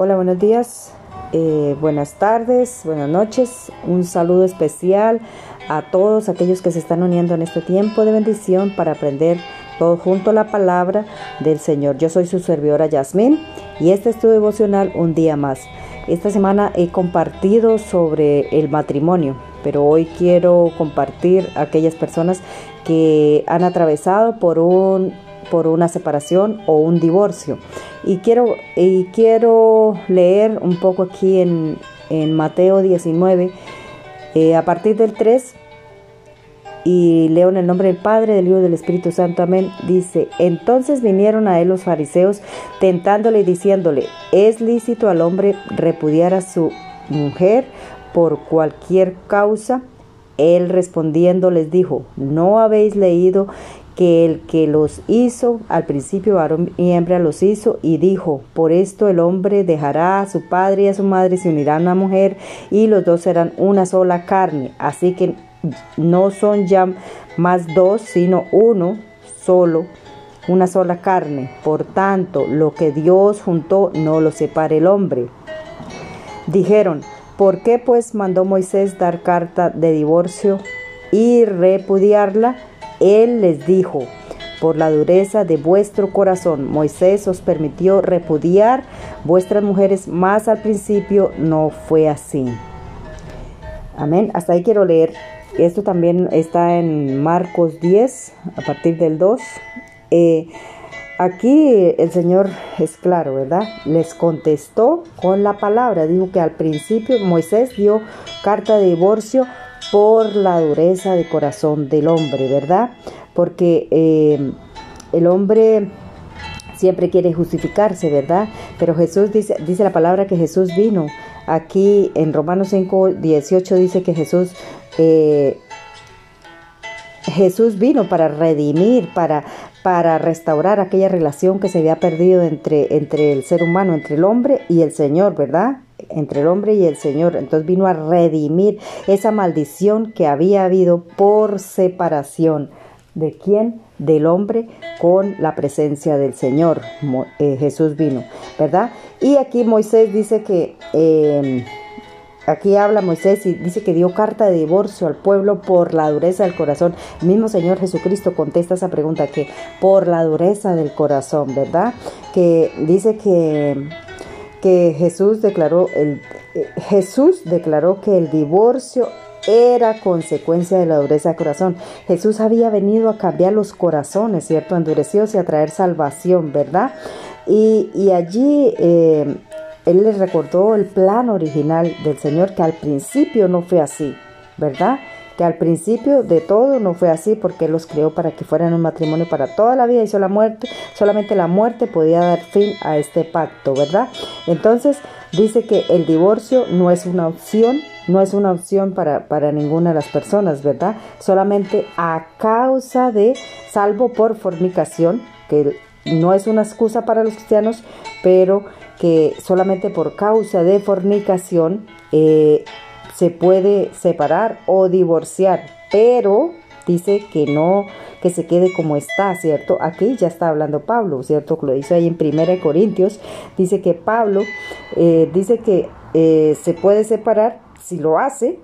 Hola, buenos días, eh, buenas tardes, buenas noches. Un saludo especial a todos aquellos que se están uniendo en este tiempo de bendición para aprender todo junto la palabra del Señor. Yo soy su servidora Yasmín y este es tu devocional un día más. Esta semana he compartido sobre el matrimonio, pero hoy quiero compartir a aquellas personas que han atravesado por un por una separación o un divorcio. Y quiero, y quiero leer un poco aquí en, Mateo 19, eh, a partir del 3, y leo en el nombre del Padre, del Hijo y del Espíritu Santo, amén. Dice, entonces vinieron a él los fariseos, tentándole y diciéndole, ¿es lícito al hombre repudiar a su mujer por cualquier causa? Él respondiendo les dijo, ¿no habéis leído que el que los hizo, al principio varón y hembra los hizo, y dijo, por esto el hombre dejará a su padre y a su madre, se unirán a una mujer, y los dos serán una sola carne. Así que no son ya más dos, sino uno solo, una sola carne. Por tanto, lo que Dios juntó, no lo separe el hombre. Dijeron, ¿por qué pues mandó Moisés dar carta de divorcio y repudiarla? Él les dijo, por la dureza de vuestro corazón, Moisés os permitió repudiar vuestras mujeres, más al principio no fue así. Amén. Hasta ahí quiero leer. Esto también está en Marcos 10, a partir del 2. Eh, aquí el Señor es claro, ¿verdad? Les contestó con la palabra. Dijo que al principio Moisés dio carta de divorcio por la dureza de corazón del hombre, ¿verdad? Porque eh, el hombre siempre quiere justificarse, ¿verdad? Pero Jesús dice, la palabra que Jesús vino. Aquí en Romanos 5, 18 dice que Jesús, eh, Jesús vino para redimir, para, para restaurar aquella relación que se había perdido entre, entre el ser humano, entre el hombre y el Señor, ¿verdad? entre el hombre y el Señor. Entonces vino a redimir esa maldición que había habido por separación. ¿De quién? Del hombre con la presencia del Señor. Eh, Jesús vino, ¿verdad? Y aquí Moisés dice que... Em, aquí habla Moisés y dice que dio carta de divorcio al pueblo por la dureza del corazón. El mismo Señor Jesucristo contesta esa pregunta que por la dureza del corazón, ¿verdad? Que dice que que Jesús declaró, el, eh, Jesús declaró que el divorcio era consecuencia de la dureza de corazón. Jesús había venido a cambiar los corazones, ¿cierto? Endurecidos y a traer salvación, ¿verdad? Y, allí eh, Él les recordó el plan original del Señor, que al principio no fue así, ¿verdad? que al principio de todo no fue así porque Él los creó para que fueran un matrimonio para toda la vida y la muerte, solamente la muerte podía dar fin a este pacto, ¿verdad? Entonces dice que el divorcio no es una opción, no es una opción para, para ninguna de las personas, ¿verdad? Solamente a causa de, salvo por fornicación, que no es una excusa para los cristianos, pero que solamente por causa de fornicación eh, se puede separar o divorciar, pero dice que no, que se quede como está, ¿cierto? Aquí ya está hablando Pablo, ¿cierto? Lo dice ahí en 1 Corintios, dice que Pablo eh, dice que eh, se puede separar si lo hace,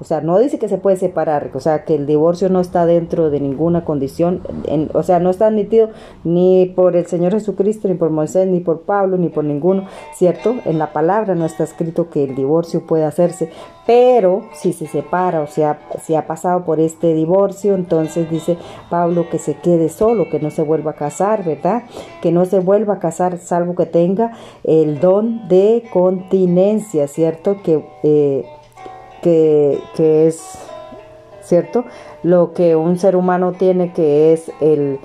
o sea, no dice que se puede separar, o sea, que el divorcio no está dentro de ninguna condición, o sea, no está admitido ni por el Señor Jesucristo, ni por Moisés, ni por Pablo, ni por ninguno, ¿cierto? En la palabra no está escrito que el divorcio puede hacerse, pero si se separa, o sea, si ha pasado por este divorcio, entonces dice Pablo que se quede solo, que no se vuelva a casar, ¿verdad? Que no se vuelva a casar salvo que tenga el don de continencia, ¿cierto? Que... Eh, que, es, ¿cierto? Lo que un ser humano tiene que es el,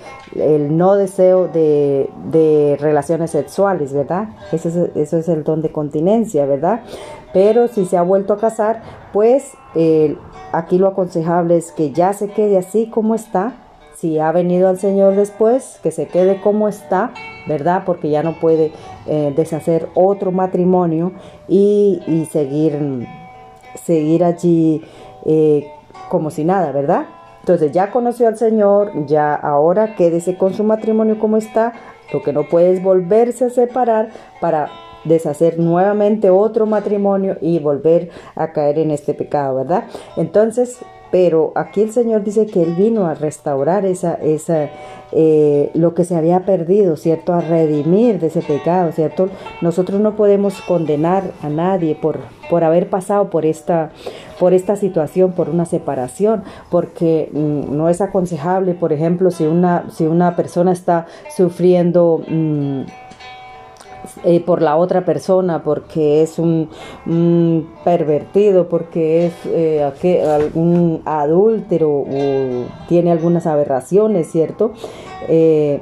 no deseo de, relaciones sexuales, ¿verdad? Eso es, eso es, el don de continencia, ¿verdad? Pero si se ha vuelto a casar, pues aquí lo aconsejable es que ya se quede así como está. Si ha venido al Señor después, que se quede como está, ¿verdad? Porque ya no puede eh, deshacer otro matrimonio y, y seguir seguir allí eh, como si nada, ¿verdad? Entonces ya conoció al Señor, ya ahora quédese con su matrimonio como está, lo que no puede es volverse a separar para deshacer nuevamente otro matrimonio y volver a caer en este pecado, ¿verdad? Entonces, pero aquí el Señor dice que Él vino a restaurar esa, esa, eh, lo que se había perdido, ¿cierto? A redimir de ese pecado, ¿cierto? Nosotros no podemos condenar a nadie por, por haber pasado por esta, por esta situación, por una separación, porque mm, no es aconsejable, por ejemplo, si una, si una persona está sufriendo... Mm, eh, por la otra persona, porque es un, pervertido, porque es eh, algún adúltero o tiene algunas aberraciones, ¿cierto? Eh,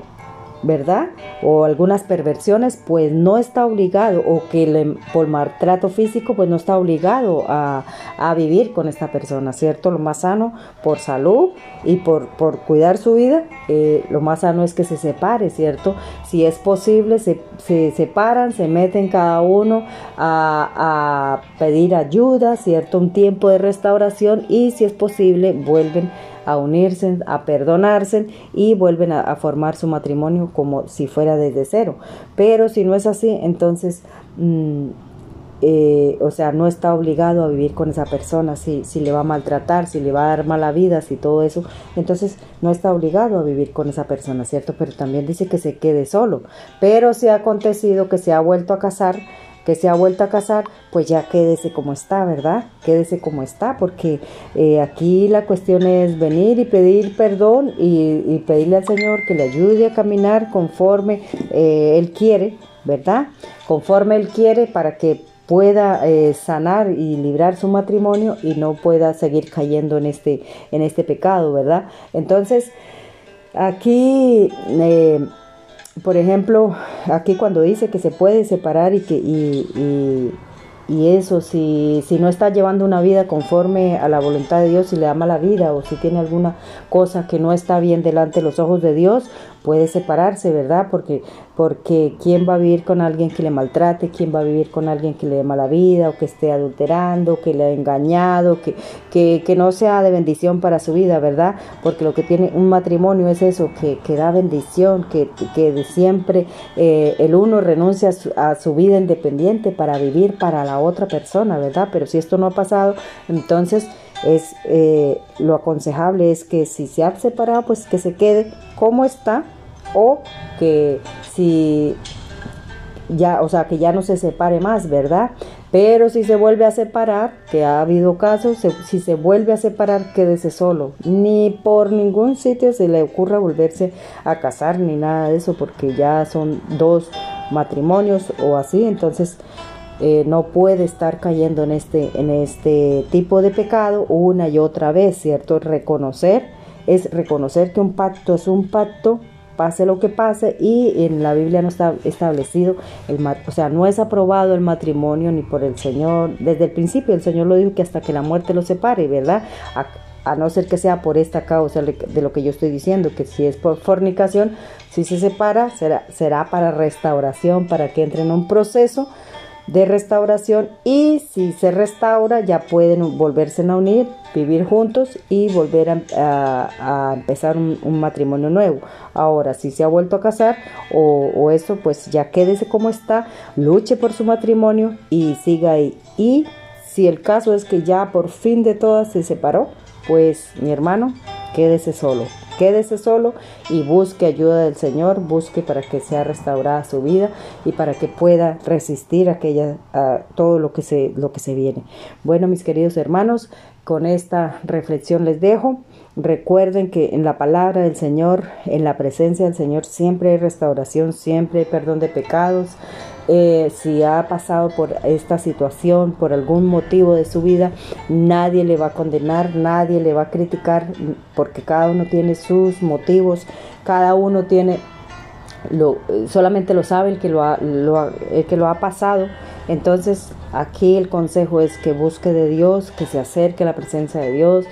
¿verdad? O algunas perversiones, pues no está obligado, o que le, por maltrato físico, pues no está obligado a, vivir con esta persona, ¿cierto? Lo más sano por salud y por, por cuidar su vida, eh, lo más sano es que se separe, ¿cierto? Si es posible, se, se separan, se meten cada uno a, a pedir ayuda, ¿cierto? Un tiempo de restauración y si es posible, vuelven a unirse, a perdonarse y vuelven a, formar su matrimonio como si fuera desde cero. Pero si no es así, entonces... Mm, eh, o sea, no está obligado a vivir con esa persona, si, si le va a maltratar, si le va a dar mala vida, si todo eso, entonces no está obligado a vivir con esa persona, ¿cierto? Pero también dice que se quede solo. Pero si ha acontecido que se ha vuelto a casar, que se ha vuelto a casar, pues ya quédese como está, ¿verdad? Quédese como está, porque eh, aquí la cuestión es venir y pedir perdón y, pedirle al Señor que le ayude a caminar conforme eh, Él quiere, ¿verdad? Conforme Él quiere para que pueda eh, sanar y librar su matrimonio y no pueda seguir cayendo en este, en este pecado, ¿verdad? Entonces, aquí por ejemplo, aquí cuando dice que se puede separar y que y, y eso, si, si no está llevando una vida conforme a la voluntad de Dios, si le ama la vida o si tiene alguna cosa que no está bien delante de los ojos de Dios, puede separarse, ¿verdad? Porque, porque ¿quién va a vivir con alguien que le maltrate? ¿Quién va a vivir con alguien que le dé mala vida o que esté adulterando, que le ha engañado, que, que, no sea de bendición para su vida, ¿verdad? Porque lo que tiene un matrimonio es eso, que, que da bendición, que, que de siempre eh, el uno renuncia a su, a su vida independiente para vivir para la otra persona, ¿verdad? Pero si esto no ha pasado, entonces es eh, lo aconsejable es que si se ha separado, pues que se quede como está o que si ya, o sea, que ya no se separe más, ¿verdad? Pero si se vuelve a separar, que ha habido casos, si se vuelve a separar, quédese solo. Ni por ningún sitio se le ocurra volverse a casar ni nada de eso, porque ya son dos matrimonios o así, entonces eh, no puede estar cayendo en este, en este tipo de pecado una y otra vez, ¿cierto? Reconocer es reconocer que un pacto es un pacto, pase lo que pase, y en la Biblia no está establecido, el, o sea, no es aprobado el matrimonio ni por el Señor. Desde el principio el Señor lo dijo que hasta que la muerte lo separe, ¿verdad? A, no ser que sea por esta causa de lo que yo estoy diciendo, que si es por fornicación, si se separa, será, será para restauración, para que entre en un proceso de restauración y si se restaura ya pueden volverse a unir, vivir juntos y volver a, empezar un, matrimonio nuevo. Ahora, si se ha vuelto a casar o, o, eso, pues ya quédese como está, luche por su matrimonio y siga ahí. Y si el caso es que ya por fin de todas se separó, pues mi hermano, quédese solo quédese solo y busque ayuda del Señor, busque para que sea restaurada su vida y para que pueda resistir aquella, a todo lo que, se, lo que se viene. Bueno, mis queridos hermanos, con esta reflexión les dejo. Recuerden que en la palabra del Señor, en la presencia del Señor, siempre hay restauración, siempre hay perdón de pecados. Eh, si ha pasado por esta situación, por algún motivo de su vida, nadie le va a condenar, nadie le va a criticar, porque cada uno tiene sus motivos, cada uno tiene, lo, solamente lo sabe el que lo ha, el que lo ha pasado. Entonces, aquí el consejo es que busque de Dios, que se acerque a la presencia de Dios,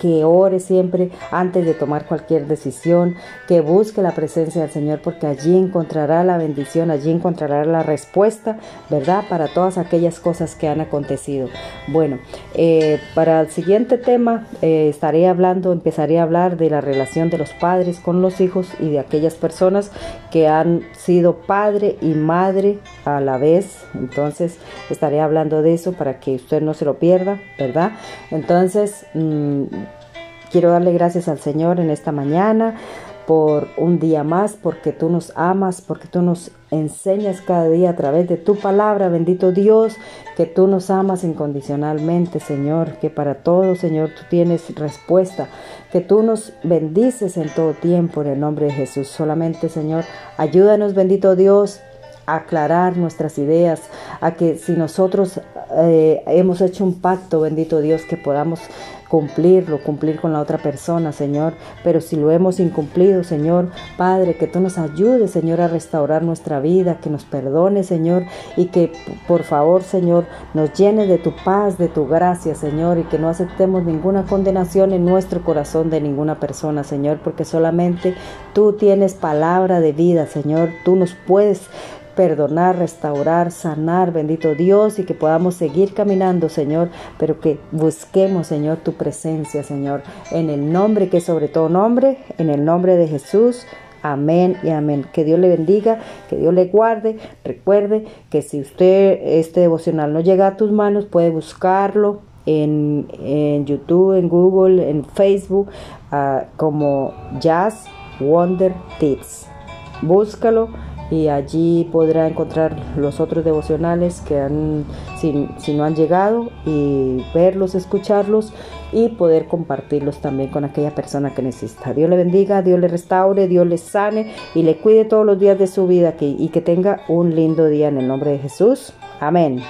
que ore siempre antes de tomar cualquier decisión, que busque la presencia del Señor, porque allí encontrará la bendición, allí encontrará la respuesta, ¿verdad? Para todas aquellas cosas que han acontecido. Bueno, eh, para el siguiente tema eh, estaré hablando, empezaré a hablar de la relación de los padres con los hijos y de aquellas personas que han sido padre y madre a la vez. Entonces estaré hablando de eso para que usted no se lo pierda, ¿verdad? Entonces, mm, quiero darle gracias al Señor en esta mañana por un día más, porque tú nos amas, porque tú nos enseñas cada día a través de tu palabra, bendito Dios, que tú nos amas incondicionalmente, Señor, que para todo, Señor, tú tienes respuesta, que tú nos bendices en todo tiempo en el nombre de Jesús. Solamente, Señor, ayúdanos, bendito Dios, aclarar nuestras ideas, a que si nosotros eh, hemos hecho un pacto, bendito Dios, que podamos cumplirlo, cumplir con la otra persona, Señor. Pero si lo hemos incumplido, Señor, Padre, que tú nos ayudes, Señor, a restaurar nuestra vida, que nos perdone, Señor, y que por favor, Señor, nos llene de tu paz, de tu gracia, Señor, y que no aceptemos ninguna condenación en nuestro corazón de ninguna persona, Señor, porque solamente tú tienes palabra de vida, Señor. Tú nos puedes perdonar, restaurar, sanar, bendito Dios, y que podamos seguir caminando, Señor, pero que busquemos, Señor, tu presencia, Señor, en el nombre que sobre todo nombre, en el nombre de Jesús. Amén y amén. Que Dios le bendiga, que Dios le guarde. Recuerde que si usted este devocional no llega a tus manos, puede buscarlo en, YouTube, en Google, en Facebook, ah, como Jazz Wonder Tips. Búscalo y allí podrá encontrar los otros devocionales que han, si, si, no han llegado y verlos, escucharlos y poder compartirlos también con aquella persona que necesita. Dios le bendiga, Dios le restaure, Dios le sane y le cuide todos los días de su vida y que tenga un lindo día en el nombre de Jesús. Amén.